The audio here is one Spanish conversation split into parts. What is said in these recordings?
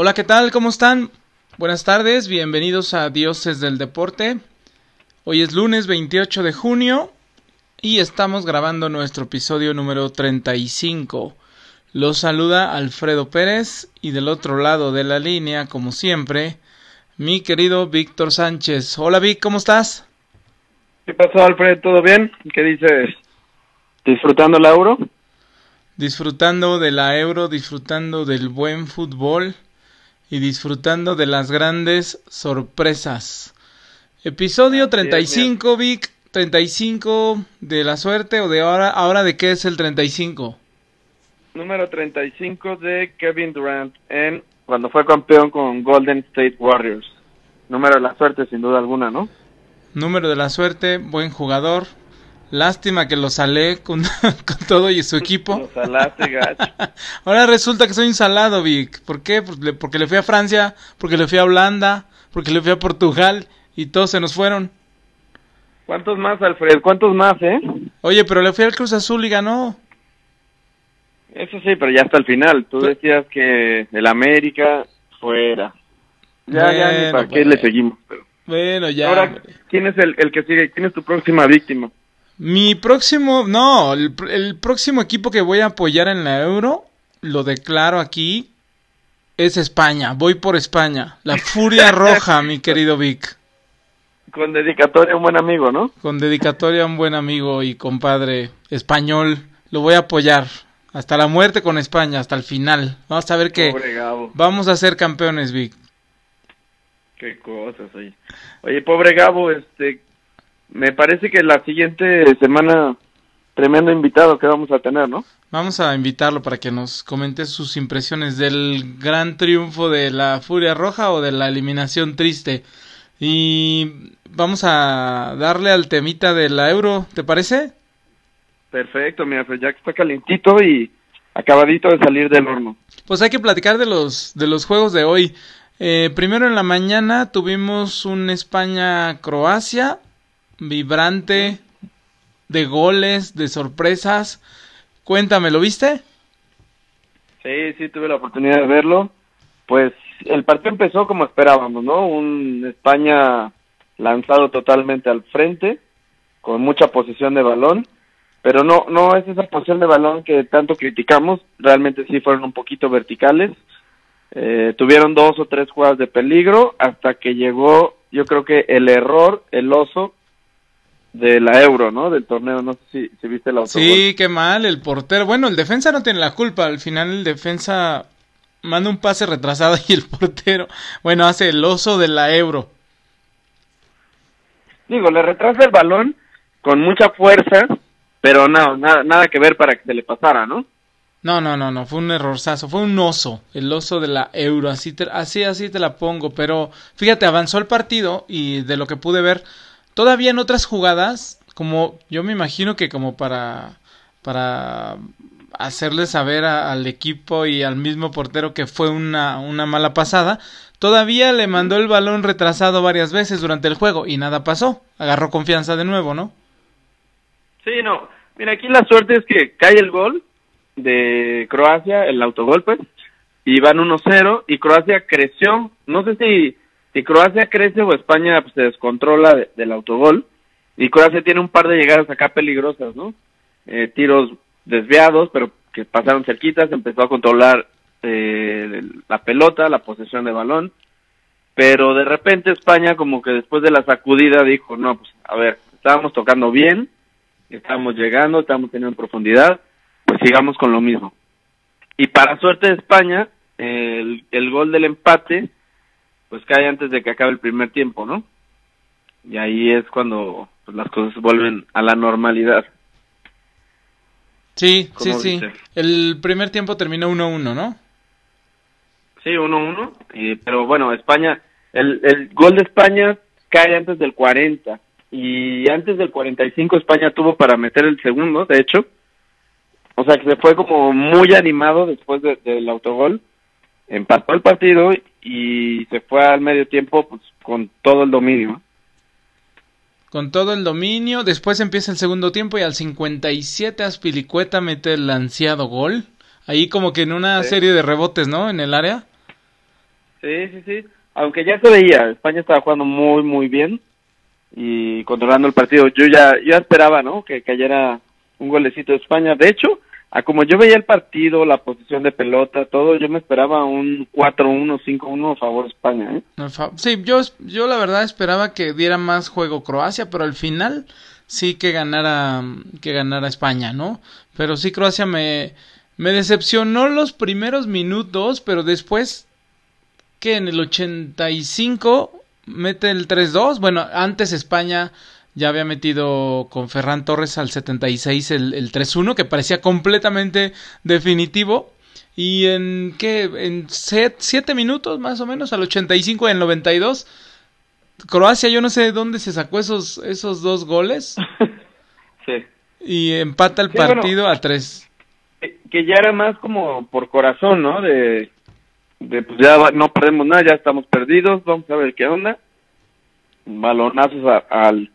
Hola, ¿qué tal? ¿Cómo están? Buenas tardes, bienvenidos a Dioses del Deporte. Hoy es lunes 28 de junio y estamos grabando nuestro episodio número 35. Los saluda Alfredo Pérez y del otro lado de la línea, como siempre, mi querido Víctor Sánchez. Hola Vic, ¿cómo estás? ¿Qué pasó Alfredo? ¿Todo bien? ¿Qué dices? ¿Disfrutando el euro? Disfrutando de la euro, disfrutando del buen fútbol y disfrutando de las grandes sorpresas. Episodio 35, Vic. 35 de la suerte o de ahora, ahora de qué es el 35? Número 35 de Kevin Durant en cuando fue campeón con Golden State Warriors. Número de la suerte sin duda alguna, ¿no? Número de la suerte, buen jugador. Lástima que lo salé con, con todo y su equipo. Lo salaste, gacho. Ahora resulta que soy un salado, Vic. ¿Por qué? Porque le fui a Francia, porque le fui a Holanda, porque le fui a Portugal y todos se nos fueron. ¿Cuántos más, Alfred? ¿Cuántos más, eh? Oye, pero le fui al Cruz Azul y ganó. Eso sí, pero ya hasta el final. Tú decías que el América fuera. Ya, ya, ni Bueno, para qué bueno. le seguimos. Pero... Bueno, ya. Ahora. ¿quién es el, el que sigue? ¿Quién es tu próxima víctima? Mi próximo, no, el, el próximo equipo que voy a apoyar en la Euro, lo declaro aquí, es España. Voy por España. La Furia Roja, mi querido Vic. Con dedicatoria a un buen amigo, ¿no? Con dedicatoria a un buen amigo y compadre español. Lo voy a apoyar. Hasta la muerte con España, hasta el final. Vamos a ver Gabo. vamos a ser campeones, Vic. Qué cosas, oye. Oye, pobre Gabo, este, me parece que la siguiente semana, tremendo invitado que vamos a tener, ¿no? Vamos a invitarlo para que nos comente sus impresiones del gran triunfo de la Furia Roja o de la eliminación triste. Y vamos a darle al temita de la Euro, ¿te parece? Perfecto, mira, pues ya que está calentito y acabadito de salir del horno. Pues hay que platicar de los, de los juegos de hoy. Eh, primero en la mañana tuvimos un España-Croacia, vibrante, de goles, de sorpresas. Cuéntame, ¿lo viste? Sí, sí, tuve la oportunidad de verlo. Pues el partido empezó como esperábamos, ¿no? Un España lanzado totalmente al frente, con mucha posesión de balón, pero no, no es esa posesión de balón que tanto criticamos, realmente sí fueron un poquito verticales, eh, tuvieron dos o tres jugadas de peligro hasta que llegó, yo creo que el error, el oso de la Euro, ¿no? Del torneo, no sé si, si viste autogol. Sí, qué mal, el portero. Bueno, el defensa no tiene la culpa. Al final el defensa manda un pase retrasado y el portero, bueno, hace el oso de la euro. Digo, le retrasa el balón con mucha fuerza, pero no, nada, nada que ver para que se le pasara, ¿no? No, no, no, no, fue un errorzazo, fue un oso, el oso de la euro, así, te- así, así te la pongo, pero fíjate, avanzó el partido y de lo que pude ver, todavía en otras jugadas, como yo me imagino que como para, para hacerle saber al equipo y al mismo portero que fue una, una mala pasada, todavía le mandó el balón retrasado varias veces durante el juego y nada pasó, agarró confianza de nuevo, ¿no? Sí, no. Mira, aquí la suerte es que cae el gol de Croacia, el autogol, pues, y van 1-0, y Croacia creció. No sé si, si Croacia crece o España pues, se descontrola de- del autogol, y Croacia tiene un par de llegadas acá peligrosas, ¿no? Eh, tiros desviados, pero que pasaron cerquitas, empezó a controlar eh, la pelota, la posesión de balón, pero de repente España como que después de la sacudida dijo, no, pues a ver, estábamos tocando bien, estábamos llegando, estábamos teniendo profundidad, pues sigamos con lo mismo. Y para suerte de España, el, el gol del empate, pues cae antes de que acabe el primer tiempo, ¿no? Y ahí es cuando pues, las cosas vuelven a la normalidad. Sí, sí, ¿Cómo sí. El primer tiempo terminó 1-1, ¿no? Sí, 1-1, eh, pero bueno, España, el, el gol de España cae antes del 40 y antes del 45 España tuvo para meter el segundo, de hecho. O sea que se fue como muy animado después de- del autogol, empató el partido y se fue al medio tiempo pues, con todo el dominio. Con todo el dominio, después empieza el segundo tiempo y al 57 Aspilicueta mete el ansiado gol. Ahí como que en una Sí. serie de rebotes, ¿no? En el área. Sí, sí, sí. Aunque ya se veía, España estaba jugando muy, muy bien y controlando el partido. Yo ya, ya esperaba, ¿no? Que cayera un golecito de España. De hecho, a como yo veía el partido, la posición de pelota, todo, yo me esperaba un 4-1, 5-1 a favor de España. ¿eh? Sí, yo, yo la verdad esperaba que diera más juego Croacia, pero al final sí que ganara, que ganara España, ¿no? Pero sí Croacia me, me decepcionó los primeros minutos, pero después que en el 85 mete el 3-2. Bueno, antes España ya había metido con Ferran Torres al 76 el, el 3-1, que parecía completamente definitivo. Y en qué, en 7 minutos más o menos, al 85 y el 92, Croacia, yo no sé de dónde se sacó esos, esos dos goles. sí. Y empata el partido a 3. Que ya era más como por corazón, ¿no? De, de pues ya no perdemos nada, ya estamos perdidos, vamos a ver qué onda. Balonazos al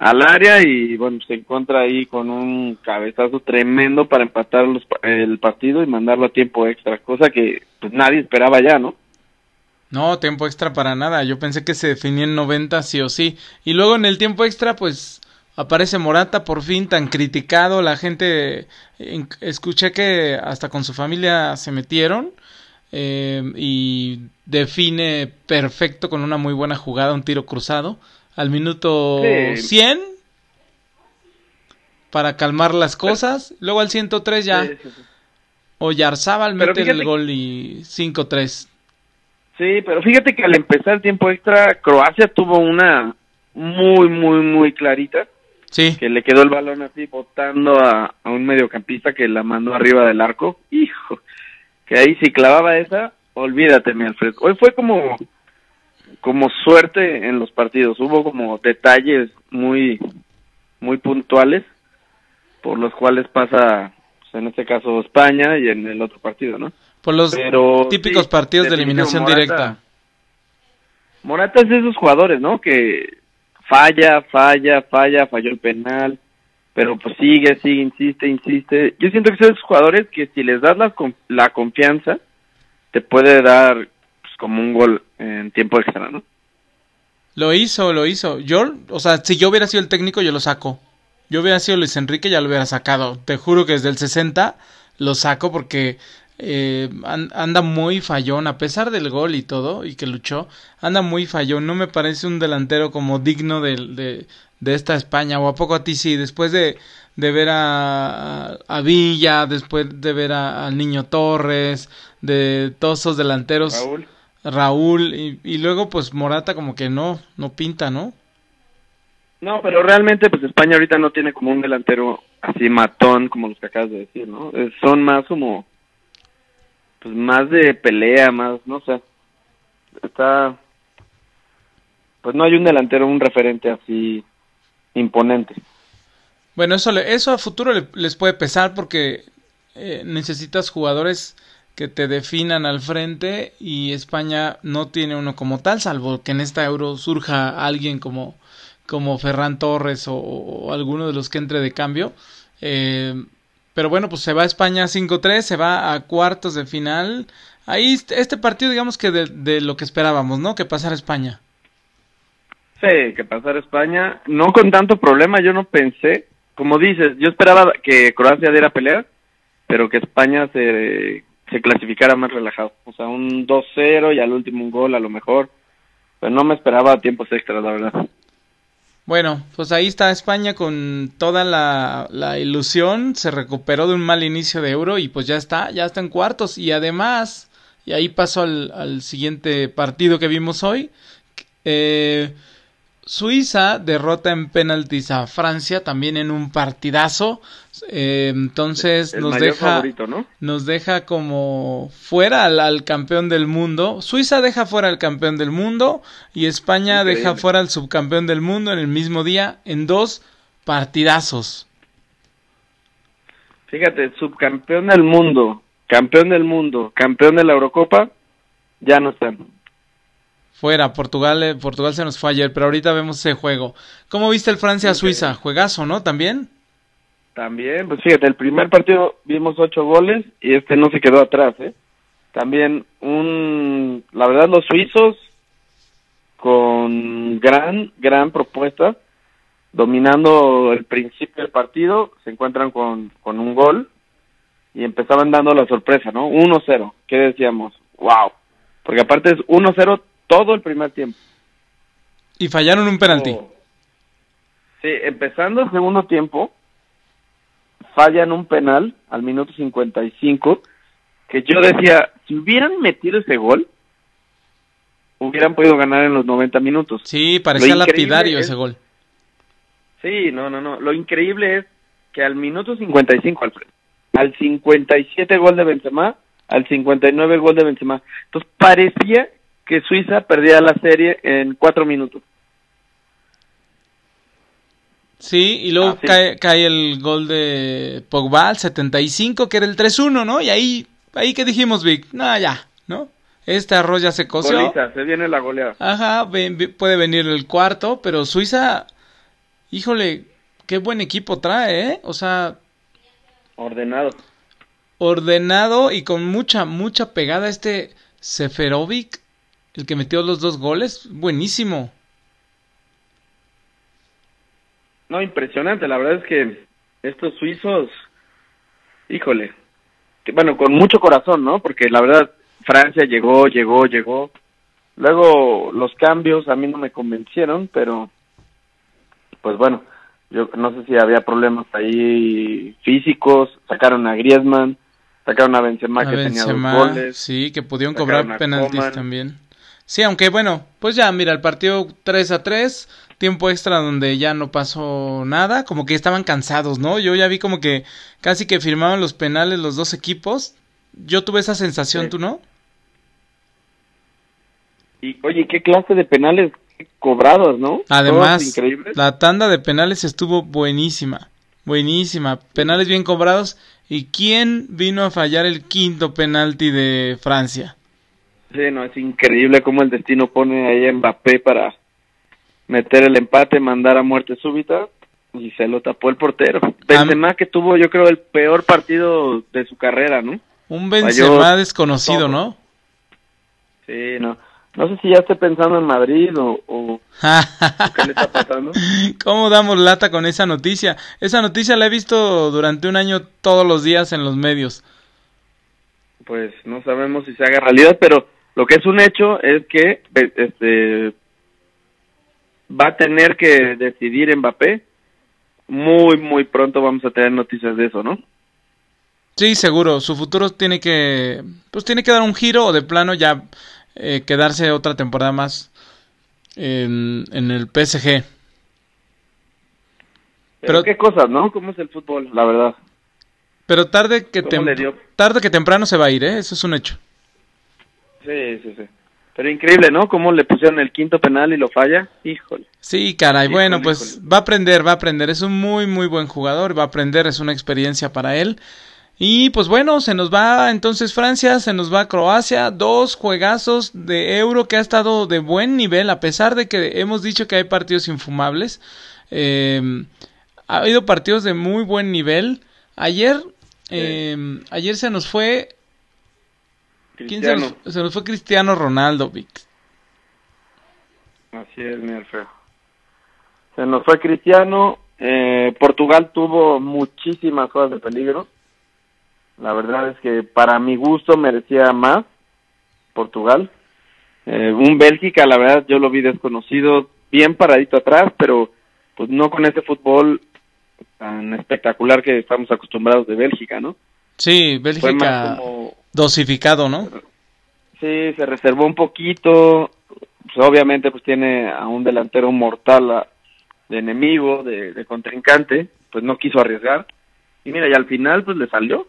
al área y bueno, se encuentra ahí con un cabezazo tremendo para empatar los, el partido y mandarlo a tiempo extra, cosa que pues nadie esperaba ya, ¿no? No, tiempo extra para nada, yo pensé que se definía en 90 sí o sí. Y luego en el tiempo extra pues aparece Morata por fin tan criticado, la gente escuché que hasta con su familia se metieron eh, y define perfecto con una muy buena jugada, un tiro cruzado al minuto 100 para calmar las cosas. Luego al 103 ya sí, Oyarzábal mete el gol y 5-3. Sí, pero fíjate que al empezar el tiempo extra, Croacia tuvo una muy, muy, muy clarita. Sí. Que le quedó el balón así botando a, a un mediocampista que la mandó arriba del arco. Hijo, que ahí si clavaba esa, olvídate, mi Alfred. Hoy fue como como suerte en los partidos. Hubo como detalles muy, muy puntuales por los cuales pasa, pues, en este caso, España y en el otro partido, ¿no? Por los típicos partidos de eliminación directa. Morata es de esos jugadores, ¿no? Que falla, falla, falla, falló el penal, pero pues sigue, sigue, insiste, insiste. Yo siento que son esos jugadores que si les das la, la confianza, te puede dar como un gol en tiempo extra, ¿no? Lo hizo, lo hizo. Yo, o sea, si yo hubiera sido el técnico, yo lo saco. Yo hubiera sido Luis Enrique, ya lo hubiera sacado. Te juro que desde el 60 lo saco porque eh, anda muy fallón, a pesar del gol y todo, y que luchó, anda muy fallón. No me parece un delantero como digno de, de, de esta España. ¿O a poco a ti sí? Después de, de ver a, a, Villa, después de ver al Niño Torres, de todos esos delanteros. Raúl. Raúl y, y, luego pues Morata como que no, no pinta, ¿no? No, pero realmente pues España ahorita no tiene como un delantero así matón como los que acabas de decir, ¿no? Son más como pues más de pelea, más, no sé. Está pues no hay un delantero, un referente así imponente. Bueno, eso eso a futuro les puede pesar porque eh, necesitas jugadores que te definan al frente y España no tiene uno como tal, salvo que en esta euro surja alguien como, como Ferran Torres o, alguno de los que entre de cambio. Eh, pero bueno, pues se va a España 5-3, se va a cuartos de final. Ahí este partido, digamos que de, de lo que esperábamos, ¿no? Que pasara España. Sí, que pasara España. No con tanto problema, yo no pensé. Como dices, yo esperaba que Croacia diera pelea, pero que España se se clasificara más relajado. O sea, un 2-0 y al último un gol a lo mejor. Pero no me esperaba tiempos extras, la verdad. Bueno, pues ahí está España con toda la, la, ilusión. Se recuperó de un mal inicio de Euro y pues ya está, ya está en cuartos. Y además, y ahí pasó al, al siguiente partido que vimos hoy. Eh, Suiza derrota en penaltis a Francia también en un partidazo. Eh, entonces El nos deja favorito, ¿no? nos deja como fuera al, al, campeón del mundo. Suiza deja fuera al campeón del mundo y España Increíble. deja fuera al subcampeón del mundo en el mismo día en dos partidazos. Fíjate, subcampeón del mundo, campeón del mundo, campeón de la Eurocopa, ya no están. Fuera, Portugal, eh, Portugal se nos fue ayer, pero ahorita vemos ese juego. ¿Cómo viste el Francia-Suiza? Juegazo, ¿no? ¿También? También, pues fíjate, el primer partido vimos ocho goles y este no se quedó atrás, ¿eh? También un, la verdad los suizos con gran, gran propuesta, dominando el principio del partido, se encuentran con, con un gol y empezaban dando la sorpresa, ¿no? 1-0, ¿qué decíamos? ¡Wow! Porque aparte es 1-0 todo el primer tiempo. Y fallaron un penalti. Oh. Sí, empezando el segundo tiempo, fallan un penal al minuto 55, que yo decía, si hubieran metido ese gol, hubieran podido ganar en los 90 minutos. Sí, parecía lapidario es- ese gol. Sí, no, no, no. Lo increíble es que al minuto 55, Alfred, al 57 gol de Benzema, al 59 gol de Benzema. Entonces parecía que Suiza perdía la serie en cuatro minutos. Sí, y luego Ah, sí. cae, cae el gol de Pogba al 75, que era el 3-1, ¿no? Y ahí, ahí que dijimos, Vic, no, ya, ¿no? Este arroz ya se coció. Se viene la goleada. Ajá, ven- puede venir el cuarto, pero Suiza, híjole, qué buen equipo trae, ¿eh? O sea, Ordenado. ordenado y con mucha, mucha pegada este Seferovic, el que metió los dos goles, buenísimo. No, impresionante. La verdad es que estos suizos, híjole, que, bueno, con mucho corazón, ¿no? Porque la verdad, Francia llegó, llegó, llegó. Luego los cambios a mí no me convencieron, pero pues bueno, yo no sé si había problemas ahí físicos. Sacaron a Griezmann, sacaron a Benzema A que tenía dos goles. sí, que pudieron cobrar penaltis Coman. también. Sí, aunque bueno, pues ya, mira, el partido 3 a 3, tiempo extra donde ya no pasó nada, como que estaban cansados, ¿no? Yo ya vi como que casi que firmaban los penales los dos equipos. Yo tuve esa sensación, Sí. ¿tú no? Y oye, qué clase de penales cobrados, ¿no? Además, la tanda de penales estuvo buenísima, buenísima. Penales bien cobrados. ¿Y quién vino a fallar el quinto penalti de Francia? Sí, no, es increíble cómo el destino pone ahí a Mbappé para meter el empate, mandar a muerte súbita y se lo tapó el portero. Benzema que tuvo yo creo el peor partido de su carrera, ¿no? Un Benzema Falló desconocido, todo. ¿no? Sí, no. No sé si ya esté pensando en Madrid o, o qué le está pasando. ¿Cómo damos lata con esa noticia? Esa noticia la he visto durante un año todos los días en los medios. Pues no sabemos si se haga realidad, pero lo que es un hecho es que este va a tener que decidir Mbappé. Muy, muy pronto vamos a tener noticias de eso, ¿no? Sí, seguro. Su futuro tiene que, pues tiene que dar un giro o de plano ya eh, quedarse otra temporada más en, en el PSG. Pero, Pero- qué cosas, ¿no? ¿Cómo es el fútbol, la verdad? Pero tarde que, tarde que temprano se va a ir, ¿eh? Eso es un hecho. Sí, sí, sí. Pero increíble, ¿no? Cómo le pusieron el quinto penal y lo falla. Híjole. Sí, caray. Híjole, bueno, pues híjole. va a aprender, va a aprender. Es un muy, muy buen jugador. Va a aprender, es una experiencia para él. Y pues bueno, se nos va entonces Francia, se nos va Croacia. Dos juegazos de euro que ha estado de buen nivel, a pesar de que hemos dicho que hay partidos infumables. Eh, ha habido partidos de muy buen nivel. Ayer, eh, ayer se nos fue. ¿Quién se nos, se nos fue Cristiano Ronaldo, Vic? Así es, mi Alfredo. Se nos fue Cristiano. Eh, Portugal tuvo muchísimas cosas de peligro. La verdad es que para mi gusto merecía más Portugal. Eh, un Bélgica, la verdad, yo lo vi desconocido, bien paradito atrás, pero pues no con ese fútbol tan espectacular que estamos acostumbrados de Bélgica, ¿no? Sí, Fue más Bélgica como dosificado, ¿no? Sí, se reservó un poquito. Pues, obviamente, pues tiene a un delantero mortal a- de enemigo, de, de contrincante. Pues no quiso arriesgar. Y mira, y al final, pues le salió.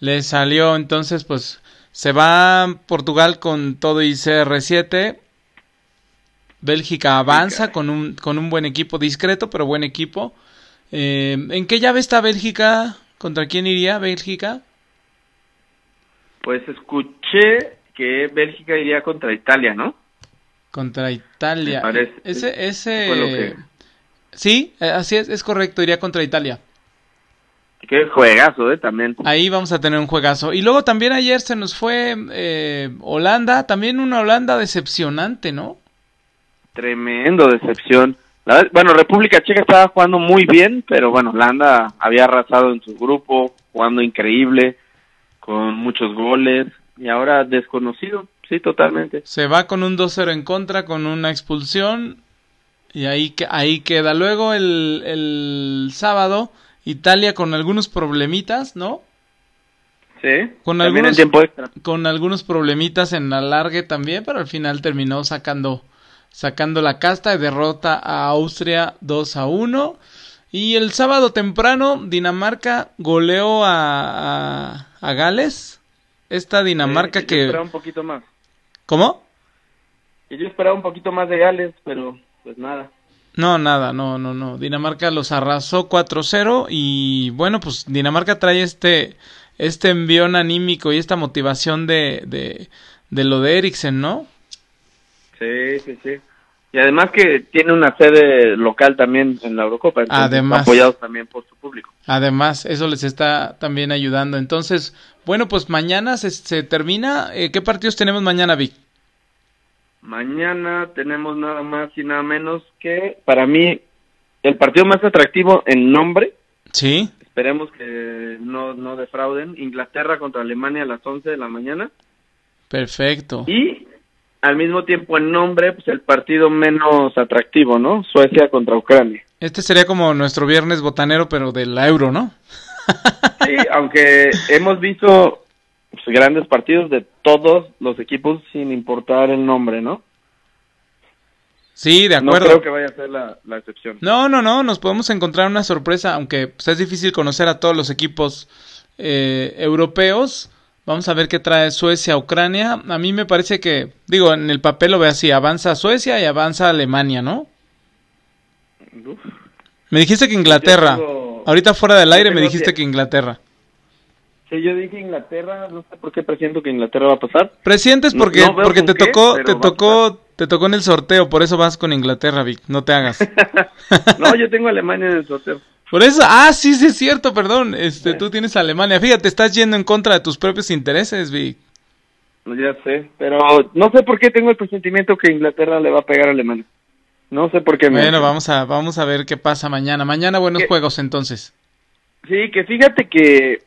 Le salió, entonces, pues se va Portugal con todo y CR7. Bélgica avanza con un, con un buen equipo, discreto, pero buen equipo. Eh, ¿En qué llave está Bélgica? ¿Contra quién iría Bélgica? Pues escuché que Bélgica iría contra Italia, ¿no? Contra Italia. Me parece. Ese, ese... Fue lo que- Sí, eh, así es, es correcto, iría contra Italia. Qué juegazo, ¿eh? También. Ahí vamos a tener un juegazo. Y luego también ayer se nos fue eh, Holanda, también una Holanda decepcionante, ¿no? Tremendo decepción. bueno, República Checa estaba jugando muy bien, pero bueno, Holanda había arrasado en su grupo, jugando increíble, con muchos goles, y ahora desconocido, sí, totalmente. Se va con un 2-0 en contra, con una expulsión, y ahí, ahí queda. Luego el, el sábado, Italia con algunos problemitas, ¿no? Sí, con algunos, tiempo con algunos problemitas en la largue también, pero al final terminó sacando sacando la casta y derrota a Austria 2 a 1. Y el sábado temprano Dinamarca goleó a, a, Gales. Esta Dinamarca que... Esperaba un poquito más. ¿Cómo? Y yo esperaba un poquito más de Gales, pero pues nada. No, nada, no, no, no. Dinamarca los arrasó 4-0 y bueno, pues Dinamarca trae este este envión anímico y esta motivación de, de, de lo de Eriksen, ¿no? Sí, sí, sí. Y además que tiene una sede local también en la Eurocopa, además, apoyados también por su público. Además, eso les está también ayudando. Entonces, bueno, pues mañana se, se termina. Eh, ¿Qué partidos tenemos mañana, Vic? Mañana tenemos nada más y nada menos que, para mí, el partido más atractivo en nombre. Sí. Esperemos que no, no defrauden. Inglaterra contra Alemania a las 11 de la mañana. Perfecto. Y al mismo tiempo en nombre, pues el partido menos atractivo, ¿no? Suecia contra Ucrania. Este sería como nuestro viernes botanero, pero del euro, ¿no? sí, aunque hemos visto pues, grandes partidos de todos los equipos sin importar el nombre, ¿no? Sí, de acuerdo. No creo que vaya a ser la, excepción. No, no, no, nos podemos encontrar una sorpresa, aunque pues, es difícil conocer a todos los equipos eh, europeos. Vamos a ver qué trae Suecia, Ucrania. A mí me parece que, digo, en el papel lo ve así, avanza Suecia y avanza Alemania, ¿no? Me dijiste que Inglaterra. Ahorita fuera del aire me dijiste que Inglaterra. Sí, yo dije Inglaterra, no sé por qué presiento que Inglaterra va a pasar. Presientes porque porque te tocó te tocó te tocó en el sorteo, por eso vas con Inglaterra, Vic, no te hagas. no, yo tengo Alemania en el sorteo. Por eso, ah, sí, sí es cierto, perdón. Este, tú tienes Alemania. Fíjate, estás yendo en contra de tus propios intereses, Vic. Ya sé, pero no sé por qué tengo el presentimiento que Inglaterra le va a pegar a Alemania. No sé por qué. Bueno, vamos a vamos a ver qué pasa mañana. Mañana buenos juegos entonces. Sí, que fíjate que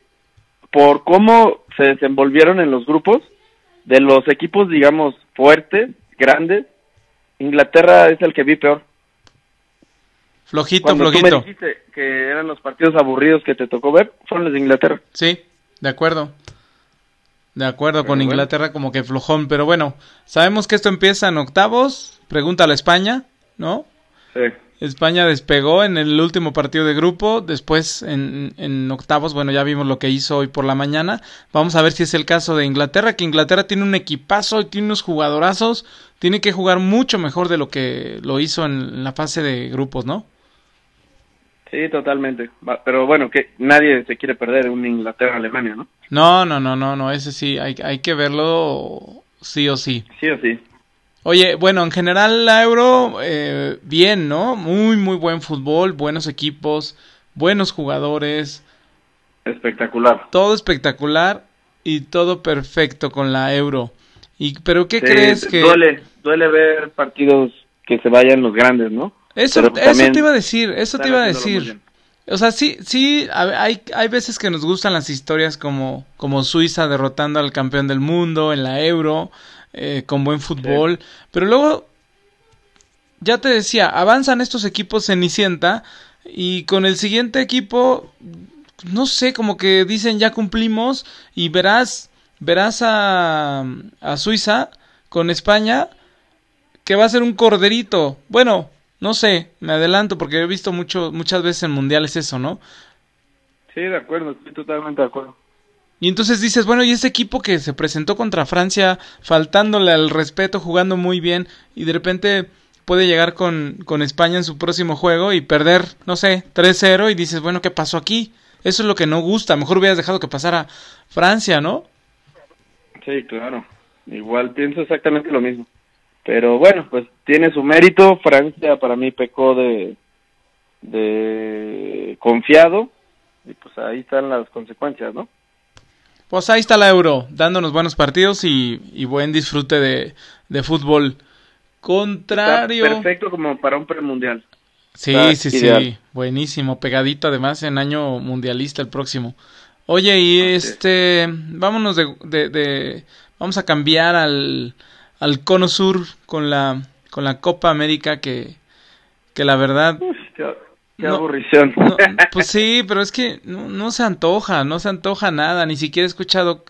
por cómo se desenvolvieron en los grupos de los equipos, digamos, fuertes, grandes, Inglaterra es el que vi peor. Flojito, Cuando flojito. Tú me dijiste que eran los partidos aburridos que te tocó ver, fueron los de Inglaterra. Sí, de acuerdo. De acuerdo con Inglaterra como que flojón, pero bueno, sabemos que esto empieza en octavos, pregúntale a España, ¿no? Sí. España despegó en el último partido de grupo, después en, en, octavos, bueno, ya vimos lo que hizo hoy por la mañana. Vamos a ver si es el caso de Inglaterra, que Inglaterra tiene un equipazo y tiene unos jugadorazos, tiene que jugar mucho mejor de lo que lo hizo en la fase de grupos, ¿no? Sí, totalmente. Pero bueno, que nadie se quiere perder un Inglaterra-Alemania, ¿no? No, no, no, no, no, ese sí, hay, hay que verlo sí o sí. Sí o sí. Oye, bueno, en general la Euro, eh, bien, ¿no? Muy, muy buen fútbol, buenos equipos, buenos jugadores. Espectacular. Todo espectacular y todo perfecto con la Euro. Y, pero ¿qué crees que...? Duele, duele ver partidos que se vayan los grandes, ¿no? Eso, eso te iba a decir, eso te iba a decir. O sea, sí, sí, hay, hay veces que nos gustan las historias como, como Suiza derrotando al campeón del mundo en la Euro, eh, con buen fútbol, pero luego, ya te decía, avanzan estos equipos Cenicienta y con el siguiente equipo, no sé, como que dicen ya cumplimos y verás, verás a, a Suiza con España que va a ser un corderito. Bueno, no sé, me adelanto porque he visto mucho, muchas veces en mundiales eso, ¿no? Sí, de acuerdo, estoy totalmente de acuerdo. Y entonces dices, bueno, y ese equipo que se presentó contra Francia, faltándole al respeto, jugando muy bien, y de repente puede llegar con, con España en su próximo juego y perder, no sé, 3-0 y dices, bueno, ¿qué pasó aquí? Eso es lo que no gusta, mejor hubieras dejado que pasara Francia, ¿no? Sí, claro, igual pienso exactamente lo mismo. Pero bueno, pues tiene su mérito. Francia para mí pecó de, de confiado y pues ahí están las consecuencias, ¿no? Pues ahí está la Euro, dándonos buenos partidos y, y buen disfrute de, de fútbol. Contrario. Está perfecto como para un premundial. Sí, sí, sí, buenísimo, pegadito además en año mundialista el próximo. Oye, y este, vámonos de, de, de, vamos a cambiar al, al cono sur con la, con la Copa América que, que la verdad... qué, aburrición. pues sí, pero es que no, no se antoja, no se antoja nada, ni siquiera he escuchado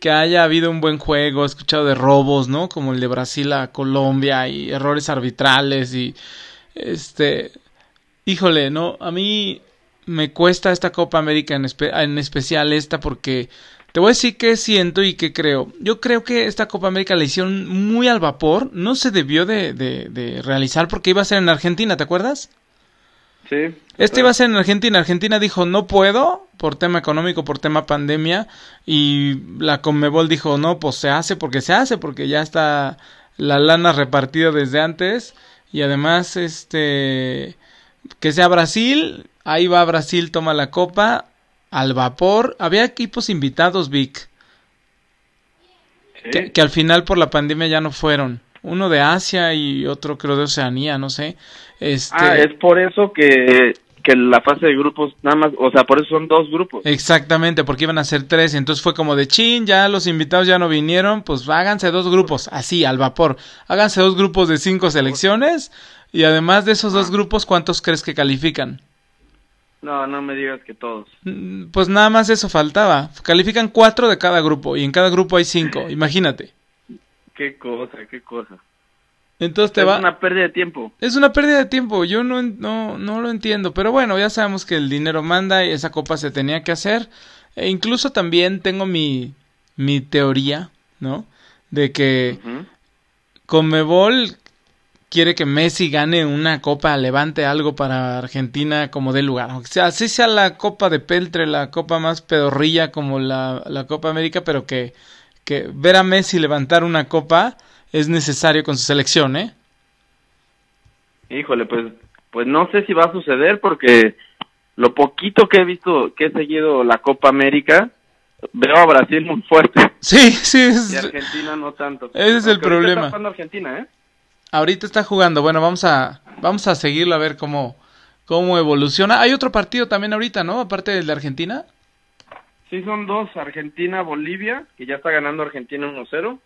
que haya habido un buen juego, he escuchado de robos, ¿no? Como el de Brasil a Colombia y errores arbitrales y este híjole, no, a mí me cuesta esta Copa América en, en especial esta porque te voy a decir qué siento y qué creo. Yo creo que esta Copa América la hicieron muy al vapor, no se debió de, de, de realizar porque iba a ser en Argentina, ¿te acuerdas? Sí. Este iba a ser en Argentina. Argentina dijo no puedo por tema económico, por tema pandemia. Y la Conmebol dijo no, pues se hace porque se hace, porque ya está la lana repartida desde antes. Y además, este, que sea Brasil, ahí va Brasil, toma la copa al vapor. Había equipos invitados, Vic. Que, que, al final por la pandemia ya no fueron. Uno de Asia y otro creo de Oceanía, no sé. Este... Ah, es por eso que, que la fase de grupos, nada más, o sea, por eso son dos grupos. Exactamente, porque iban a ser tres. Entonces fue como de chin, ya los invitados ya no vinieron, pues háganse dos grupos, así, al vapor. Háganse dos grupos de cinco selecciones. Y además de esos dos grupos, ¿cuántos crees que califican? No, no me digas que todos. Pues nada más eso faltaba. Califican cuatro de cada grupo y en cada grupo hay cinco, imagínate. Qué cosa, qué cosa. Entonces te es va... Es una pérdida de tiempo. Es una pérdida de tiempo, yo no, no, no lo entiendo. Pero bueno, ya sabemos que el dinero manda y esa copa se tenía que hacer. E incluso también tengo mi, mi teoría, ¿no? De que uh -huh. Conmebol quiere que Messi gane una copa, levante algo para Argentina como de lugar. O sea, así sea la copa de Peltre, la copa más pedorrilla como la, la Copa América, pero que, que ver a Messi levantar una copa es necesario con su selección, ¿eh? Híjole, pues, pues no sé si va a suceder porque lo poquito que he visto, que he seguido la Copa América, veo a Brasil muy fuerte. Sí, sí. Es... Y Argentina no tanto. Ese es el problema. Está Argentina, ¿eh? Ahorita está jugando. Bueno, vamos a vamos a seguirlo a ver cómo cómo evoluciona. Hay otro partido también ahorita, ¿no? Aparte del de Argentina. Sí, son dos, Argentina-Bolivia, que ya está ganando Argentina 1-0,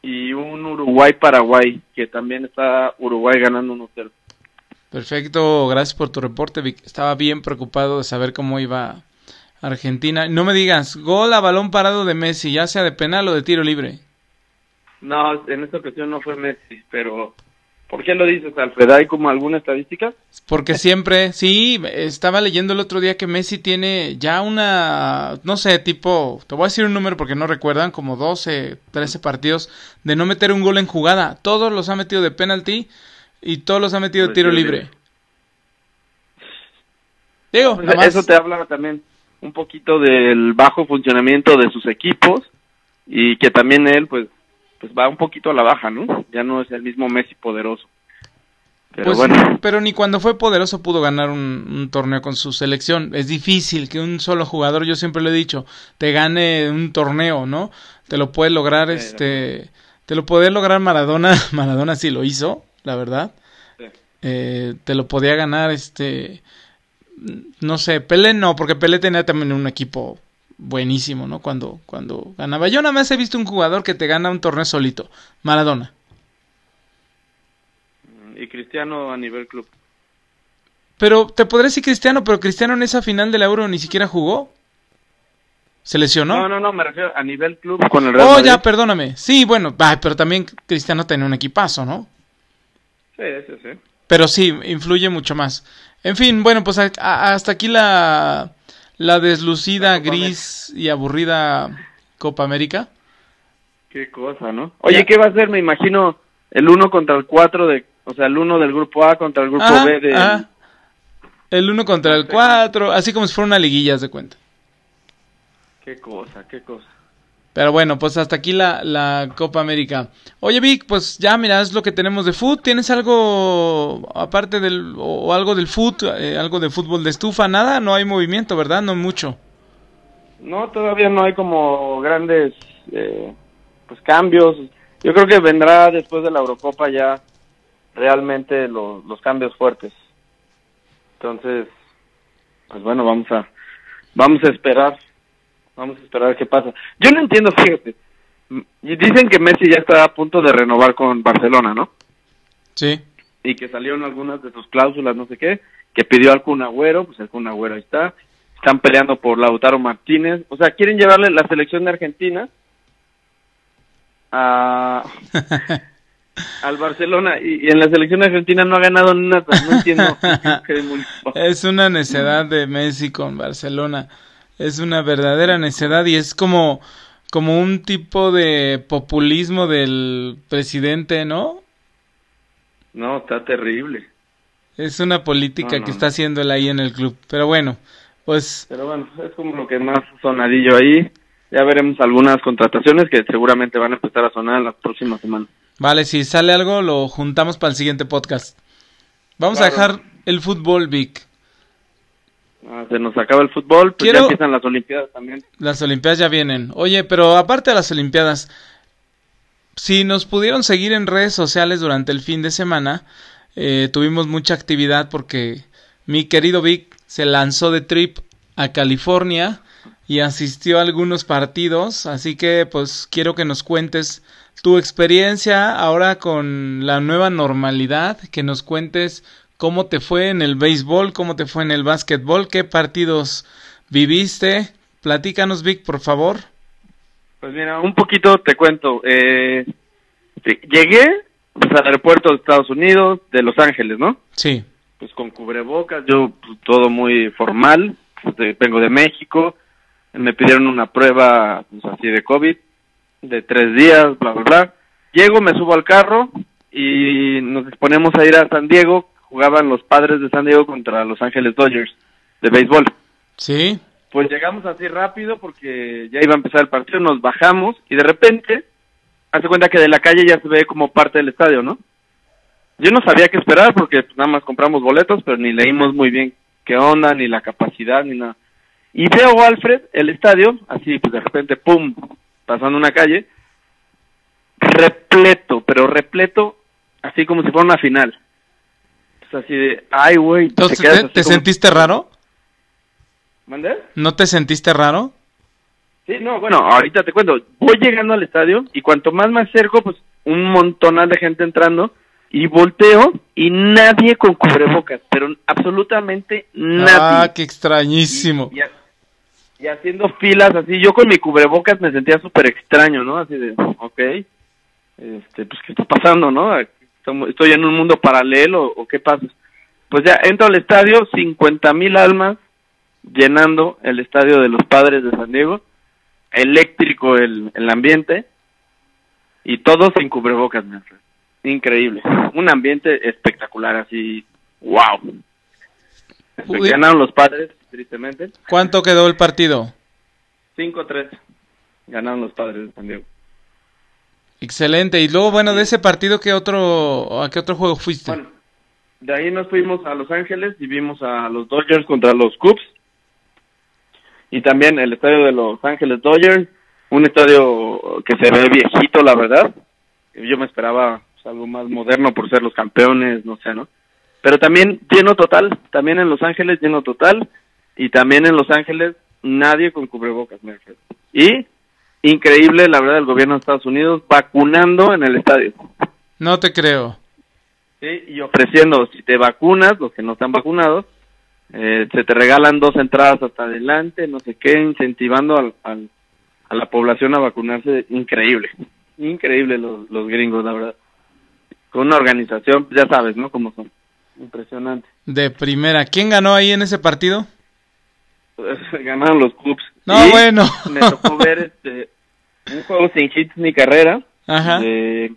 y un Uruguay-Paraguay, que también está Uruguay ganando 1-0. Perfecto, gracias por tu reporte, Vic. Estaba bien preocupado de saber cómo iba Argentina. No me digas, gol a balón parado de Messi, ya sea de penal o de tiro libre. No, en esta ocasión no fue Messi, pero ¿por qué lo dices, Alfred? ¿Hay como alguna estadística? Porque siempre, sí, estaba leyendo el otro día que Messi tiene ya una, no sé, tipo, te voy a decir un número porque no recuerdan, como 12, 13 partidos de no meter un gol en jugada. Todos los ha metido de penalti y todos los ha metido de tiro libre. Digo, pues eso te habla también un poquito del bajo funcionamiento de sus equipos y que también él, pues, pues va un poquito a la baja, ¿no? Ya no es el mismo Messi poderoso. Pero pues, bueno. Pero ni cuando fue poderoso pudo ganar un, un, torneo con su selección. Es difícil que un solo jugador, yo siempre lo he dicho, te gane un torneo, ¿no? Te lo puede lograr, este, te lo puede lograr Maradona. Maradona sí lo hizo, la verdad. Sí. Eh, te lo podía ganar, este, no sé, Pelé no, porque Pelé tenía también un equipo buenísimo, ¿no? Cuando, cuando ganaba. Yo nada más he visto un jugador que te gana un torneo solito, Maradona. Y Cristiano a nivel club. Pero te podré decir Cristiano, pero Cristiano en esa final del Euro ni siquiera jugó. ¿Se lesionó? No, no, no, me refiero a nivel club con el Real Oh, Madrid. ya, perdóname. Sí, bueno, ay, pero también Cristiano tenía un equipazo, ¿no? Sí, sí, sí. Pero sí, influye mucho más. En fin, bueno, pues a, a, hasta aquí la, la deslucida, la gris América. y aburrida Copa América. Qué cosa, ¿no? Oye, ¿qué va a ser? Me imagino el 1 contra el 4 de... O sea, el 1 del grupo A contra el grupo ajá, B de... Ajá. El 1 contra el 4, así como si fuera una liguilla, de cuenta. Qué cosa, qué cosa. Pero bueno, pues hasta aquí la, la Copa América. Oye Vic, pues ya mira, es lo que tenemos de fútbol. ¿Tienes algo aparte del o algo del fútbol, eh, algo de fútbol de estufa? Nada, no hay movimiento, ¿verdad? No mucho. No, todavía no hay como grandes eh, pues cambios. Yo creo que vendrá después de la Eurocopa ya realmente lo- los cambios fuertes. Entonces, pues bueno, vamos a vamos a esperar. Vamos a esperar qué pasa. Yo no entiendo, fíjate. Y Dicen que Messi ya está a punto de renovar con Barcelona, ¿no? Sí. y que salieron algunas de sus cláusulas, no sé qué, que pidió al Kun Agüero, pues el Kun Agüero ahí está, están peleando por Lautaro Martínez, o sea, quieren llevarle la selección de Argentina a, al Barcelona y, y en la selección de Argentina no ha ganado nada, no entiendo. Es una necedad de Messi con Barcelona. Es una verdadera necedad y es como, como un tipo de populismo del presidente, ¿no? No, está terrible. Es una política No, no, que está haciendo él ahí en el club. Pero bueno, pues Pero bueno, es como lo que más sonadillo ahí. Ya veremos algunas contrataciones que seguramente van a empezar a sonar la próxima semana. vale, si sale algo lo juntamos para el siguiente podcast. Vamos a dejar el fútbol, Vic. Ah, se nos acaba el fútbol, pues Quiero- ya empiezan las Olimpiadas también. Las Olimpiadas ya vienen. Oye, pero aparte de las Olimpiadas, si nos pudieron seguir en redes sociales durante el fin de semana, eh, tuvimos mucha actividad porque mi querido Vic se lanzó de trip a California y asistió a algunos partidos, así que pues quiero que nos cuentes tu experiencia ahora con la nueva normalidad, que nos cuentes cómo te fue en el béisbol, cómo te fue en el básquetbol, qué partidos viviste. Platícanos, Vic, por favor. Pues mira, un poquito te cuento. Eh, sí, llegué pues, al aeropuerto de Estados Unidos, de Los Ángeles, ¿no? Sí, Pues con cubrebocas, yo pues, todo muy formal. Pues, vengo de México. Me pidieron una prueba pues, así de COVID de tres días, bla, bla, bla. Llego, me subo al carro y nos disponemos a ir a San Diego. Jugaban los padres de San Diego contra Los Ángeles Dodgers de béisbol. sí, Pues llegamos así rápido porque ya iba a empezar el partido, nos bajamos y de repente, hace cuenta que de la calle ya se ve como parte del estadio, ¿no? Yo no sabía qué esperar porque pues, nada más compramos boletos, pero ni leímos muy bien qué onda, ni la capacidad, ni nada. Y veo a Alfred, el estadio, así pues de repente, ¡pum!, pasando una calle, repleto, pero repleto, así como si fuera una final. Pues así de, ay, güey, Entonces, ¿te, así te como- sentiste raro? ¿Mandé? ¿No te sentiste raro? Sí, no, bueno, ahorita te cuento. Voy llegando al estadio y cuanto más me acerco, pues un montonal de gente entrando y volteo y nadie con cubrebocas, pero absolutamente nadie. Ah, qué extrañísimo. Y, y ha- y haciendo filas así, yo con mi cubrebocas me sentía súper extraño, ¿no? Así de, ok, este, pues ¿qué está pasando, no? ¿Estoy en un mundo paralelo o qué pasa? Pues ya entro al estadio, 50 mil almas llenando el estadio de los padres de San Diego, eléctrico el, el ambiente y todos sin cubrebocas, increíble, un ambiente espectacular así, wow. Uy. Ganaron los padres, tristemente. ¿Cuánto quedó el partido? 5-3. Ganaron los padres de San Diego. Excelente. Y luego, bueno, de ese partido, ¿qué otro, ¿a qué otro juego fuiste? Bueno, de ahí nos fuimos a Los Ángeles y vimos a los Dodgers contra los Cubs. Y también el estadio de Los Ángeles Dodgers, un estadio que se ve viejito, la verdad. Yo me esperaba pues, algo más moderno por ser los campeones, no sé, ¿no? Pero también lleno total, también en Los Ángeles lleno total y también en Los Ángeles nadie con cubrebocas, me. Y increíble, la verdad, el gobierno de Estados Unidos vacunando en el estadio. No te creo. Sí, y ofreciendo, si te vacunas, los que no están vacunados, eh, se te regalan dos entradas hasta adelante, no sé qué, incentivando al, al- a la población a vacunarse. Increíble, increíble los, los gringos, la verdad. Con una organización, ya sabes, ¿no? Cómo son. Impresionante. De primera. ¿Quién ganó ahí en ese partido? Ganaron los clubs. No, Y bueno. Me tocó ver este, un juego sin hits ni carrera Ajá. de,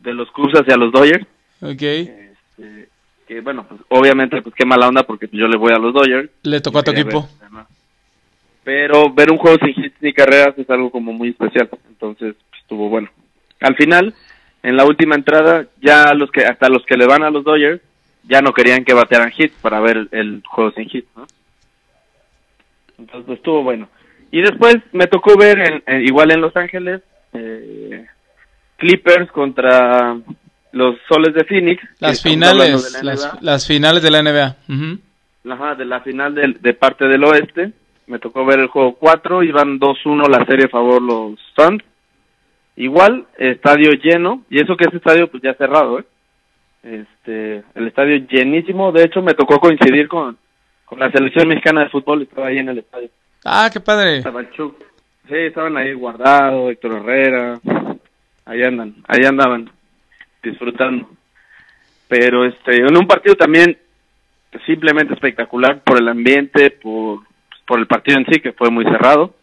de los clubs hacia los Dodgers. Ok. Este, que bueno, pues obviamente pues qué mala onda porque yo le voy a los Dodgers. Le tocó a tu equipo. ver. Pero ver un juego sin hits ni carreras es algo como muy especial. entonces pues, estuvo bueno. Al final, en la última entrada, ya los que hasta los que le van a los Dodgers ya no querían que batearan hits para ver el, juego sin hits, ¿no? Entonces pues, estuvo bueno. Y después me tocó ver igual en Los Ángeles eh, Clippers contra los Soles de Phoenix. Las finales, las, finales de la NBA. Ajá, de la final de, de, parte del oeste. Me tocó ver el juego 4, iban 2-1 la serie a favor los Suns. Igual, estadio lleno, y eso que ese estadio pues ya cerrado, ¿eh? Este, el estadio llenísimo, de hecho me tocó coincidir con, con la selección mexicana de fútbol, estaba ahí en el estadio. Ah, qué padre. Sí, estaban ahí guardados, Héctor Herrera, ahí andan, ahí andaban disfrutando. Pero este, en un partido también simplemente espectacular por el ambiente, por, por el partido en sí, que fue muy cerrado.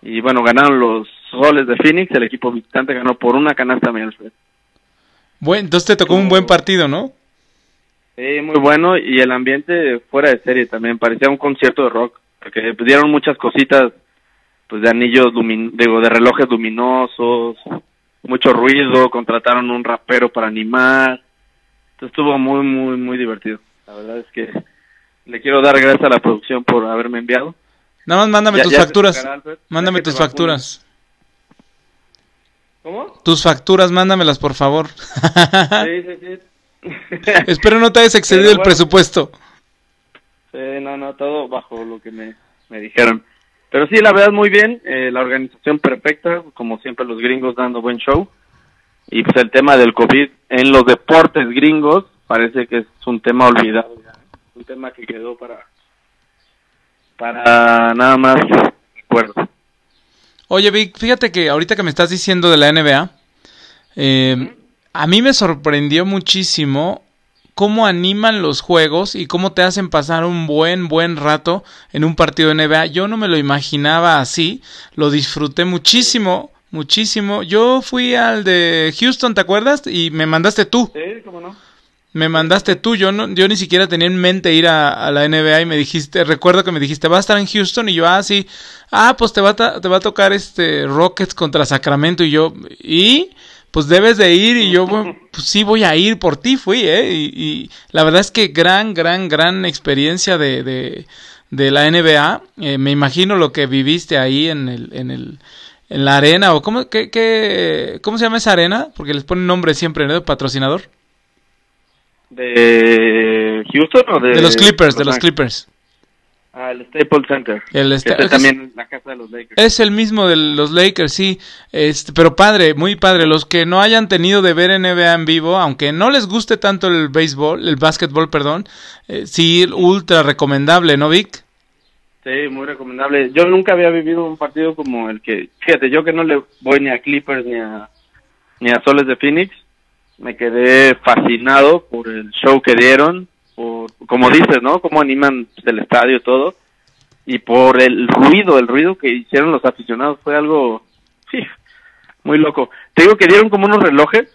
Y bueno, ganaron los goles de Phoenix, el equipo visitante ganó por una canasta Alfred. Bueno, entonces te tocó un buen partido, ¿no? Sí, muy bueno y el ambiente fuera de serie también, parecía un concierto de rock, porque dieron muchas cositas pues de anillos digo, de relojes luminosos, mucho ruido, contrataron un rapero para animar. Entonces estuvo muy, muy, muy divertido. La verdad es que le quiero dar gracias a la producción por haberme enviado. Nada más mándame tus facturas. mándame tus facturas. ¿Cómo? Tus facturas, mándamelas, por favor. sí, sí, sí. Espero no te hayas excedido el presupuesto. Sí, no, no, todo bajo lo que me, me dijeron. Pero sí, la verdad, muy bien. Eh, la organización perfecta, como siempre, los gringos dando buen show. Y pues el tema del COVID en los deportes gringos parece que es un tema olvidado. Un tema que quedó para, para nada más recuerdo. Oye, Vic, fíjate que ahorita que me estás diciendo de la NBA, eh, a mí me sorprendió muchísimo cómo animan los juegos y cómo te hacen pasar un buen, buen rato en un partido de NBA. Yo no me lo imaginaba así, lo disfruté muchísimo, muchísimo. Yo fui al de Houston, ¿te acuerdas? Y me mandaste tú. Sí, cómo no. Me mandaste tú, yo no, yo ni siquiera tenía en mente ir a, la NBA y me dijiste, recuerdo que me dijiste, va a estar en Houston y yo, ah, sí, ah, pues te va a, te va a tocar este Rockets contra Sacramento y yo, y pues debes de ir y yo pues sí voy a ir por ti fui eh y, la verdad es que gran gran gran experiencia de, de, la NBA eh, me imagino lo que viviste ahí en el en el en la arena o cómo qué, qué cómo se llama esa arena porque les ponen nombre siempre ¿no? patrocinador. De Houston o de de los Clippers de los Clippers El Staples Center. El es también la casa de los Lakers. Es el mismo de los Lakers, sí. Este, pero padre, muy padre. Los que no hayan tenido de ver NBA en vivo, aunque no les guste tanto el béisbol, el básquetbol, perdón, eh, sí, ultra recomendable, ¿no, Vic? Sí, muy recomendable. Yo nunca había vivido un partido como el que, fíjate, yo que no le voy ni a Clippers ni a, ni a Soles de Phoenix, me quedé fascinado por el show que dieron, como dices, ¿no? Cómo animan el estadio todo y por el ruido, el ruido que hicieron los aficionados fue algo, sí, muy loco. Te digo que dieron como unos relojes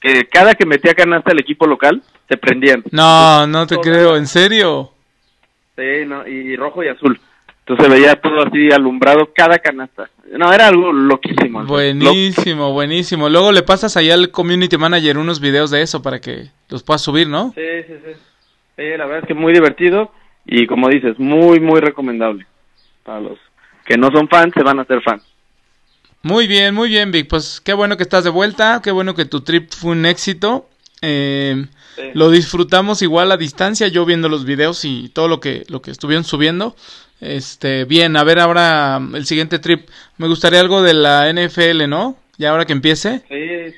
que cada que metía canasta el equipo local se prendían. No, no te creo, ¿en serio? Sí, no, y rojo y azul. Entonces veía todo así alumbrado cada canasta. No, era algo loquísimo. Buenísimo, buenísimo. Luego le pasas allá al community manager unos videos de eso para que los puedas subir, ¿no? Sí, sí, sí. Sí, la verdad es que muy divertido y como dices, muy, muy recomendable. Para los que no son fans, se van a hacer fans. Muy bien, muy bien, Vic. Pues qué bueno que estás de vuelta, qué bueno que tu trip fue un éxito. Eh, Lo disfrutamos igual a distancia, yo viendo los videos y todo lo que, lo que estuvieron subiendo. Este, bien, a ver ahora el siguiente trip. Me gustaría algo de la NFL, ¿no? Ya ahora que empiece. Sí,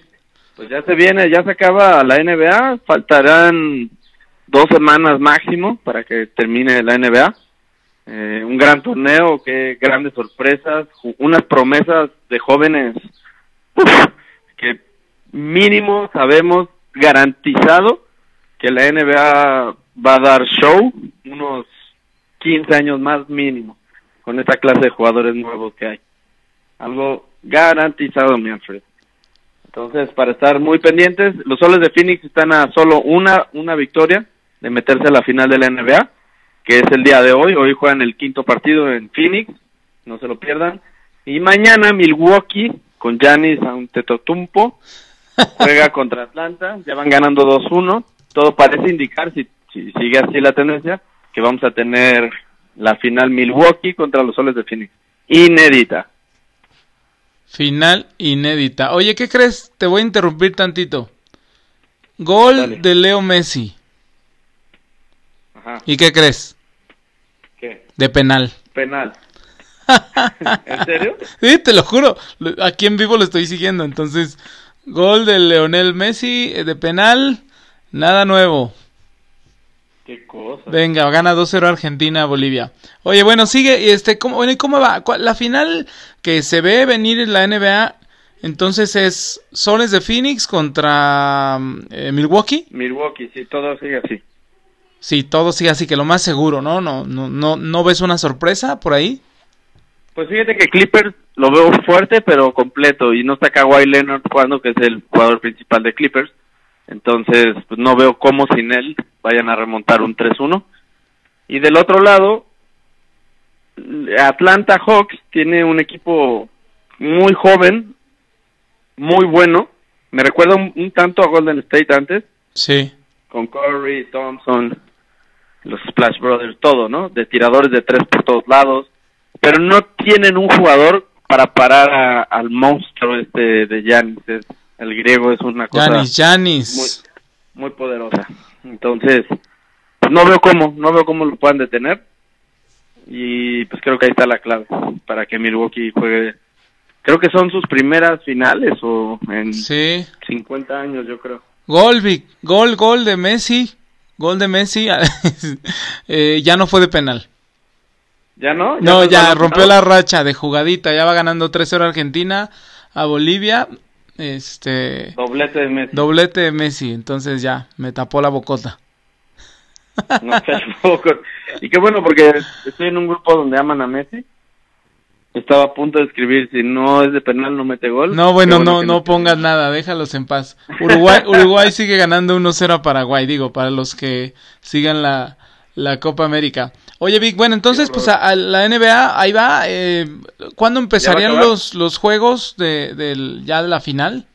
pues ya se viene, ya se acaba la NBA, faltarán dos semanas máximo para que termine la NBA. Eh, un gran torneo, que grandes sorpresas, unas promesas de jóvenes que mínimo sabemos garantizado que la NBA va a dar show unos 15 años más mínimo con esta clase de jugadores nuevos que hay. Algo garantizado, mi Alfred. Entonces, para estar muy pendientes, los soles de Phoenix están a solo una, una victoria de meterse a la final de la NBA, que es el día de hoy. Hoy juegan el quinto partido en Phoenix, no se lo pierdan. Y mañana Milwaukee con Giannis Antetokounmpo, juega contra Atlanta, ya van ganando 2-1, todo parece indicar, si, si sigue así la tendencia, que vamos a tener la final Milwaukee contra los Soles de Phoenix. Inédita. Final inédita. Oye, ¿qué crees? Te voy a interrumpir tantito. Gol Dale. de Leo Messi. Ajá. ¿Y qué crees? ¿Qué? De penal. Penal. ¿En serio? Sí, te lo juro. Aquí en vivo lo estoy siguiendo. Entonces, gol de Leonel Messi eh, de penal. Nada nuevo. Qué cosa. Venga, gana 2-0 Argentina Bolivia. Oye, bueno, sigue. y Este, ¿cómo, bueno, ¿y cómo va? ¿Cuál- La final que se ve venir en la NBA. Entonces es Soles de Phoenix contra mm, eh, Milwaukee. Milwaukee, sí, todo sigue así. Sí, todo sigue así que lo más seguro, ¿no? No, no, no, no ves una sorpresa por ahí. Pues fíjate que Clippers lo veo fuerte, pero completo. Y no está Kawhi Leonard jugando, que es el jugador principal de Clippers. Entonces, pues no veo cómo sin él vayan a remontar un 3-1. Y del otro lado, Atlanta Hawks tiene un equipo muy joven, muy bueno. Me recuerda un, un tanto a Golden State antes, Sí. con Curry, Thompson, los Splash Brothers, todo, ¿no? De tiradores de tres por todos lados. Pero no tienen un jugador para parar a- al monstruo este de. Es- el griego es una cosa Yanis, Yanis. muy, muy poderosa. Entonces, pues no veo cómo, no veo cómo lo puedan detener. Y pues creo que ahí está la clave para que Milwaukee juegue. Creo que son sus primeras finales o en Sí. 50 años, yo creo. Gol, Vic. Gol, gol de Messi. Gol de Messi. Eh, ya no fue de penal. ¿Ya no? No, nos ya rompió la racha de jugadita. Ya va ganando 3-0 Argentina a Bolivia. Este. Doblete de Messi. Doblete de Messi. Entonces ya, me tapó la bocota. No seas loco. Y qué bueno porque estoy en un grupo donde aman a Messi. Estaba a punto de escribir si no es de penal no mete gol. No, bueno, no, no pongas nada, déjalos en paz. Uruguay, Uruguay sigue ganando 1-0 a Paraguay, digo, para los que sigan la, la Copa América. Oye, Vic, bueno, entonces, pues a, a la NBA, ahí va. Eh, ¿Cuándo empezarían los, los juegos de, del, ya de la final?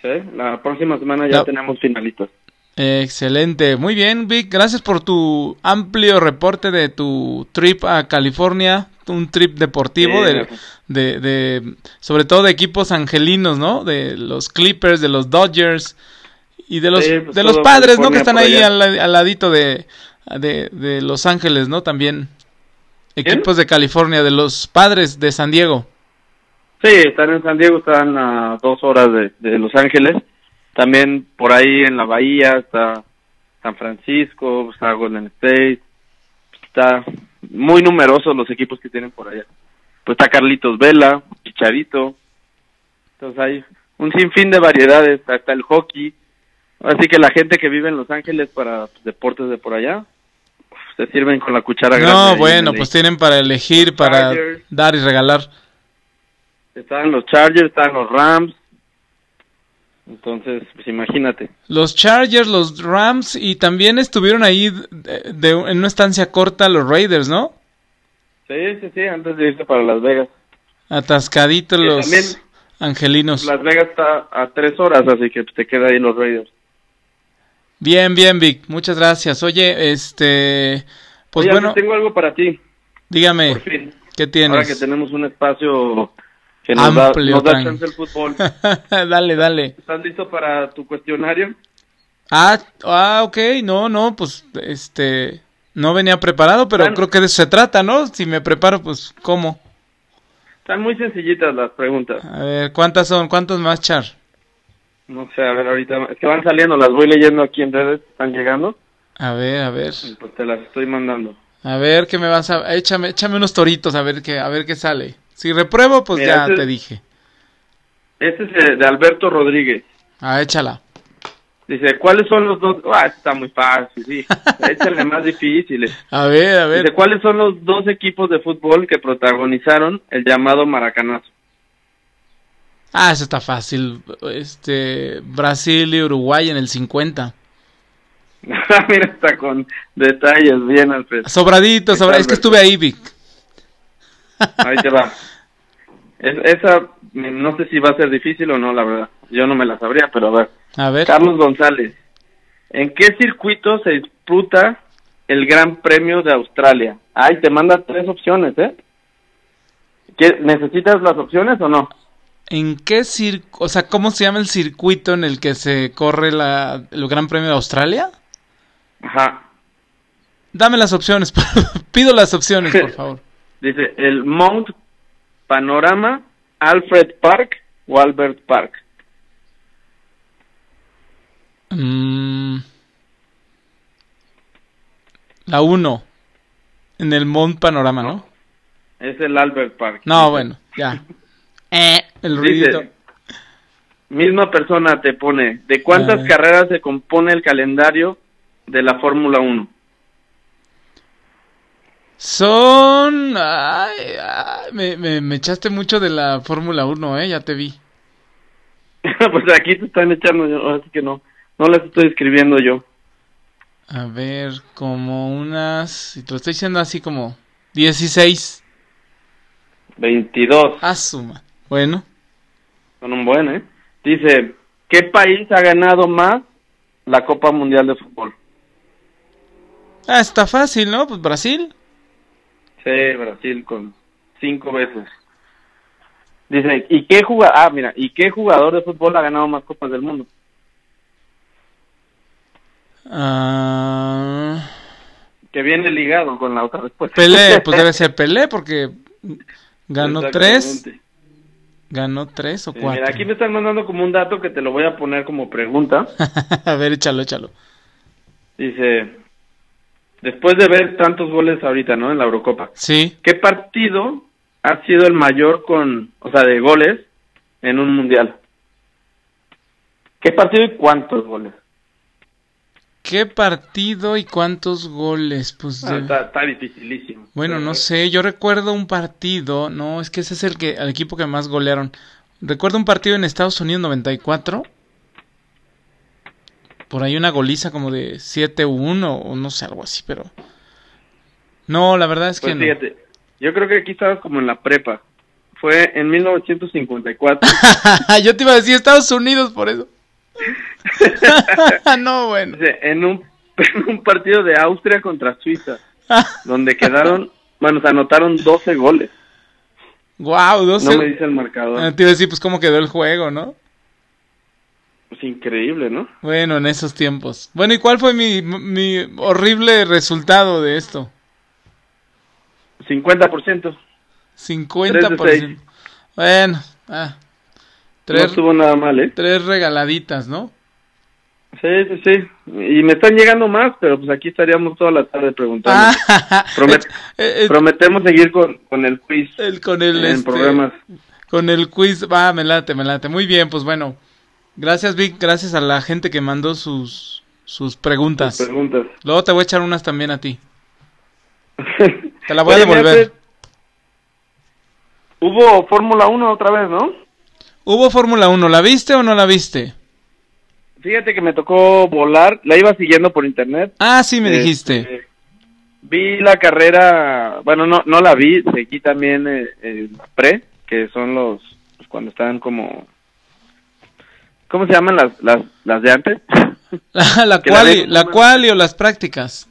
Sí, la próxima semana ya tenemos finalistas. Excelente, muy bien, Vic, gracias por tu amplio reporte de tu trip a California, un trip deportivo Sí, de, de, de- sobre todo de equipos angelinos, ¿no? De los Clippers, de los Dodgers y de los Sí, pues de los padres, ¿no? Que están ahí al, la- al ladito de, de, de Los Ángeles, ¿no? También equipos de California, de los padres de San Diego. Sí, están en San Diego, están a dos horas de, de Los Ángeles. También por ahí en la bahía está San Francisco, está Golden State. Está muy numerosos los equipos que tienen por allá. Pues está Carlitos Vela, Chicharito. Entonces hay un sinfín de variedades. Está el hockey. Así que la gente que vive en Los Ángeles para pues, deportes de por allá, pues, se sirven con la cuchara grande. No, ahí en bueno, pues tienen para elegir, para Chargers. dar y regalar. Están los Chargers, están los Rams. Entonces, pues imagínate. Los Chargers, los Rams y también estuvieron ahí de, de- en una estancia corta los Raiders, ¿no? Sí, sí, sí, antes de irse para Las Vegas. Atascaditos los también angelinos. Las Vegas está a tres horas, así que te queda ahí los Raiders. Bien, bien, Vic. Muchas gracias. Oye, este, pues Oye, bueno, tengo algo para ti, dígame, por fin. ¿qué Ahora que tienes? tenemos un espacio que nos da, Amplio, nos da chance el fútbol. dale, dale. ¿Estás listo para tu cuestionario? Ah, ah, ok, no, no, pues, este, no venía preparado, pero creo que de eso se trata, ¿no? Si me preparo, pues, ¿cómo? Están muy sencillitas las preguntas. A ver, ¿cuántas son? ¿Cuántos más, Char? No sé, a ver, ahorita, es que van saliendo, las voy leyendo aquí en redes, están llegando, A ver, a ver. pues te las estoy mandando. A ver qué me vas a échame échame unos toritos a ver qué a ver qué sale. Si repruebo, pues Mira, ya este- te dije. Este es de Alberto Rodríguez. Ah, échala. Dice, ¿cuáles son los dos? Ah, está muy fácil, sí. Échale más difíciles. A ver, a Dice, ver. ¿cuáles son los dos equipos de fútbol que protagonizaron el llamado Maracanazo? Ah, eso está fácil. Este Brasil y Uruguay en el 50. Mira, está con detalles, bien, Alfred. Sobradito, sobradito. Es que estuve ahí, Vic. Ahí te va. Es- esa no sé si va a ser difícil o no, la verdad. Yo no me la sabría, pero a ver. A ver. Carlos González, ¿en qué circuito se disputa el Gran Premio de Australia? Ay, te manda tres opciones, ¿eh? ¿Qué- ¿Necesitas las opciones o no? ¿En qué circo, o sea, cómo se llama el circuito en el que se corre la, el Gran Premio de Australia? Ajá. Dame las opciones, pido las opciones, por favor. Dice, el Mount Panorama, Alfred Park o Albert Park. Mm, la 1, en el Mount Panorama, ¿no? Es el Albert Park. No, bueno, ya. Eh, el ruidito. Dice, misma persona te pone, ¿de cuántas carreras se compone el calendario de la Fórmula 1? Son... Ay, ay, me, me, me echaste mucho de la Fórmula 1, ¿eh? Ya te vi. pues aquí te están echando, así que no, no las estoy escribiendo yo. A ver, como unas... Y te lo estoy diciendo así como... 16. 22, Ah, suma. Bueno. son un buen, ¿eh? Dice, ¿qué país ha ganado más la Copa Mundial de Fútbol? Ah, está fácil, ¿no? Pues Brasil. Brasil con cinco veces. Dice, ¿y qué jugador? Ah, mira, ¿y qué jugador de fútbol ha ganado más copas del mundo? Ah, Que viene ligado con la otra respuesta. Pelé, pues debe ser Pelé porque ganó tres, ganó tres o Sí, cuatro. mira, aquí me están mandando como un dato que te lo voy a poner como pregunta. A ver, échalo, échalo. Dice, después de ver tantos goles ahorita, ¿no? En la Eurocopa, Sí. ¿qué partido ha sido el mayor con, o sea, de goles en un mundial? ¿Qué partido y cuántos goles? ¿Qué partido y cuántos goles? Pues Ah, de- está, está dificilísimo. bueno, no sé, yo recuerdo un partido, no, es que ese es el que el equipo que más golearon. Recuerdo un partido en Estados Unidos 94. Por ahí una goliza como de 7-1 o no sé, algo así, pero No, la verdad es que Pues no. fíjate, yo creo que aquí estabas como en la prepa. Fue en 1954. Yo te iba a decir Estados Unidos por eso. no, bueno. En un, en un partido de Austria contra Suiza, donde quedaron, bueno, se anotaron 12 goles. Wow, 12. No me dice el marcador. Ah, Te iba a decir, pues, cómo quedó el juego, ¿no? Pues increíble, ¿no? Bueno, en esos tiempos. Bueno, ¿y cuál fue mi, mi horrible resultado de esto? 50%. 50%. Tres de seis. Bueno, ah, No tres, estuvo nada mal, ¿eh? tres regaladitas, ¿no? Sí, sí, sí. Y me están llegando más, pero pues aquí estaríamos toda la tarde preguntando. Ah, Promet- eh, eh, Prometemos seguir con, con el quiz el- con el en este, programas. con el quiz, va, me late, me late. Muy bien, pues bueno. Gracias, Vic, gracias a la gente que mandó sus sus preguntas. Preguntas. Luego te voy a echar unas también a ti. Te la voy a devolver. Hubo Fórmula 1 otra vez, ¿no? Hubo Fórmula 1, ¿la viste o no la viste? Fíjate que me tocó volar, la iba siguiendo por internet. Ah, sí, me Este, dijiste. Vi la carrera, bueno, no no la vi, seguí también eh, el pre, que son los, pues, cuando están como, ¿cómo se llaman las las, las de antes? La, la la quali, la quali o las prácticas.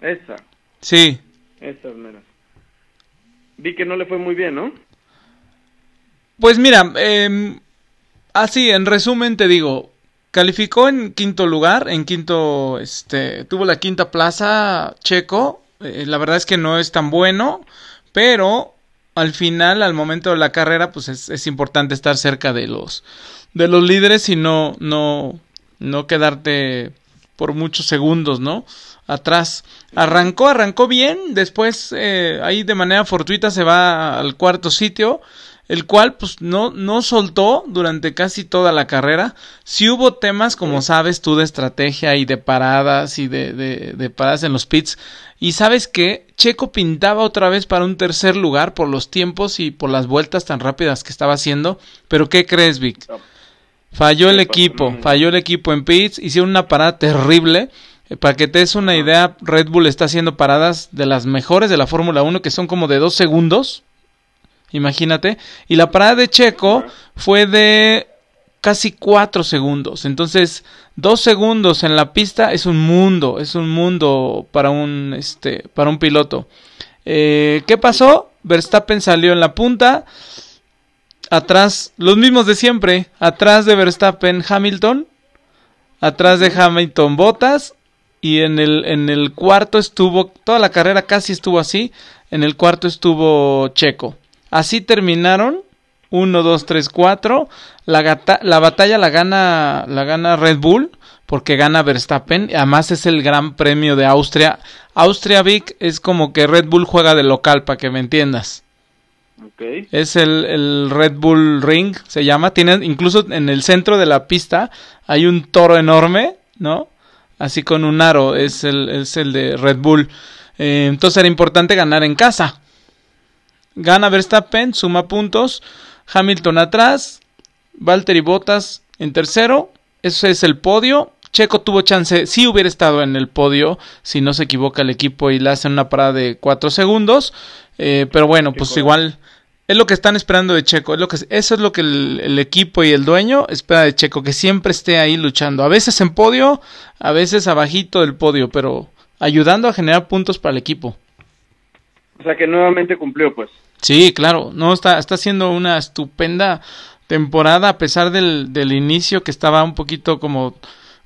Esa, Sí. esas meras. Vi que no le fue muy bien, ¿no? Pues mira, eh, así, en resumen te digo, calificó en quinto lugar, en quinto, este, tuvo la quinta plaza Checo, eh, la verdad es que no es tan bueno, pero al final, al momento de la carrera, pues es, es importante estar cerca de los, de los líderes y no, no, no quedarte por muchos segundos, ¿no? Atrás. Arrancó, arrancó bien, después eh, ahí de manera fortuita se va al cuarto sitio, el cual pues no, no soltó durante casi toda la carrera. Sí hubo temas, como sabes tú, de estrategia y de paradas y de, de, de paradas en los pits. Y sabes que Checo pintaba otra vez para un tercer lugar por los tiempos y por las vueltas tan rápidas que estaba haciendo. Pero ¿qué crees, Vic? Falló el equipo, falló el equipo en pits, hicieron una parada terrible. Eh, Para que te des una idea, Red Bull está haciendo paradas de las mejores de la Fórmula 1 que son como de dos segundos. imagínate. Y la parada de Checo fue de casi cuatro segundos. Entonces, dos segundos en la pista es un mundo, es un mundo para un, este, para un piloto. Eh, ¿Qué pasó? Verstappen salió en la punta. Atrás, los mismos de siempre. Atrás de Verstappen, Hamilton. Atrás de Hamilton, Bottas. Y en el, en el cuarto estuvo, toda la carrera casi estuvo así. En el cuarto estuvo Checo. Así terminaron 1, 2, 3, 4. La, la batalla la gana, la gana Red Bull porque gana Verstappen. Además es el Gran Premio de Austria. Austria Vic es como que Red Bull juega de local, para que me entiendas. Es el, el, Red Bull Ring, se llama. Tiene, incluso en el centro de la pista hay un toro enorme, ¿no? Así con un aro, es el, es el de Red Bull. Eh, entonces era importante ganar en casa. Gana Verstappen, suma puntos. Hamilton atrás, Valtteri Bottas en tercero, ese es el podio. Checo tuvo chance, si hubiera estado en el podio, si no se equivoca el equipo y le hacen una parada de 4 segundos. Eh, pero bueno, pues igual es lo que están esperando de Checo. Es lo que, eso es lo que el, equipo y el dueño espera de Checo, que siempre esté ahí luchando. A veces en podio, a veces abajito del podio, pero ayudando a generar puntos para el equipo. O sea que nuevamente cumplió, pues. Sí, claro, no está, está haciendo una estupenda temporada a pesar del, del inicio que estaba un poquito como,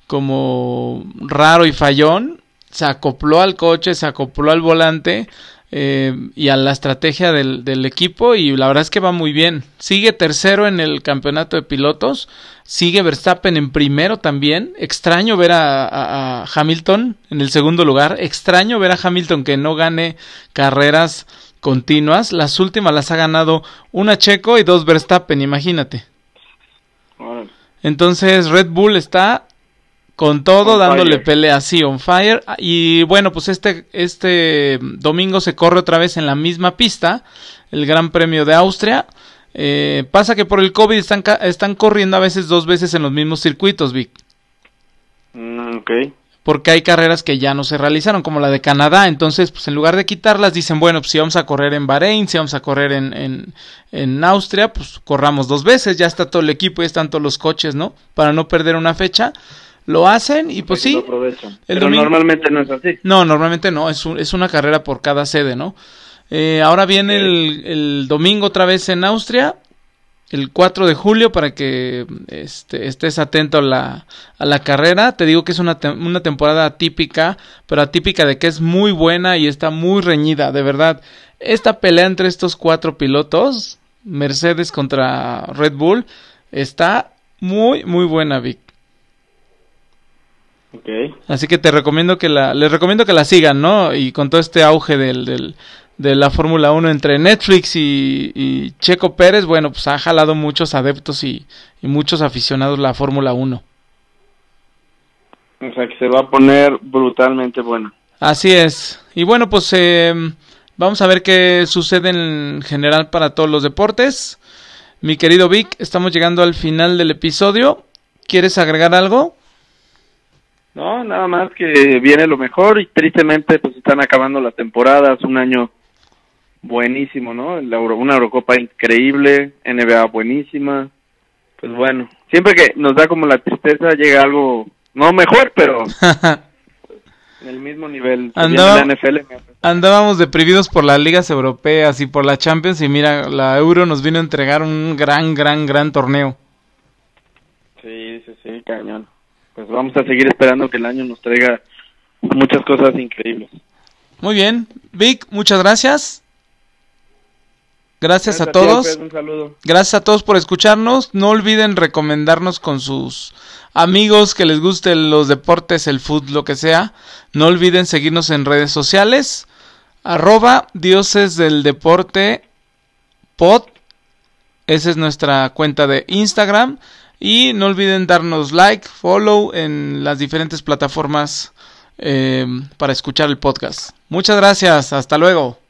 como raro y fallón. Se acopló al coche, se acopló al volante eh, y a la estrategia del, del, equipo y la verdad es que va muy bien. Sigue tercero en el campeonato de pilotos, sigue Verstappen en primero también. Extraño ver a, a Hamilton en el segundo lugar, extraño ver a Hamilton que no gane carreras continuas. Las últimas las ha ganado una Checo y dos Verstappen, imagínate. Entonces Red Bull está con todo dándole pelea así on fire y bueno pues este este domingo se corre otra vez en la misma pista el Gran Premio de Austria eh, pasa que por el COVID están, están corriendo a veces dos veces en los mismos circuitos Vic mm, okay porque hay carreras que ya no se realizaron, como la de Canadá. Entonces, pues en lugar de quitarlas, dicen, bueno, pues si vamos a correr en Bahrein, si vamos a correr en, en, en Austria, pues corramos dos veces, ya está todo el equipo, y están todos los coches, ¿no? Para no perder una fecha. Lo hacen y pues sí. Pero normalmente no es así. No, normalmente no, es, es una carrera por cada sede, ¿no? Eh, ahora viene el, el domingo otra vez en Austria el 4 de julio para que este, estés atento a la, a la carrera. Te digo que es una, una temporada atípica, pero atípica de que es muy buena y está muy reñida, de verdad. Esta pelea entre estos cuatro pilotos, Mercedes contra Red Bull, está muy, muy buena, Vic. Okay. Así que te recomiendo que la, les recomiendo que la sigan, ¿no? Y con todo este auge del, del, de la Fórmula 1 entre Netflix y, Checo Pérez, bueno, pues ha jalado muchos adeptos y, muchos aficionados la Fórmula 1. O sea que se va a poner brutalmente buena. Así es. Y bueno, pues eh, vamos a ver qué sucede en general para todos los deportes. Mi querido Vic, estamos llegando al final del episodio. ¿Quieres agregar algo? No, nada más que viene lo mejor y tristemente pues están acabando las temporadas, un año buenísimo, ¿no? una Eurocopa increíble, NBA buenísima. Pues bueno, siempre que nos da como la tristeza llega algo, no mejor, pero en el mismo nivel. andábamos deprimidos por las ligas europeas y por la Champions y mira, la Euro nos vino a entregar un gran, gran, gran torneo. Sí, sí, sí, cañón. Pues vamos a seguir esperando que el año nos traiga muchas cosas increíbles. Muy bien, Vic, muchas gracias. Gracias, a todos. Gracias a todos por escucharnos. No olviden recomendarnos con sus amigos que les gusten los deportes, el fútbol, lo que sea. No olviden seguirnos en redes sociales. Arroba dioses del deporte pod. Esa es nuestra cuenta de Instagram. Y no olviden darnos like, follow en las diferentes plataformas eh, para escuchar el podcast. Muchas gracias. Hasta luego.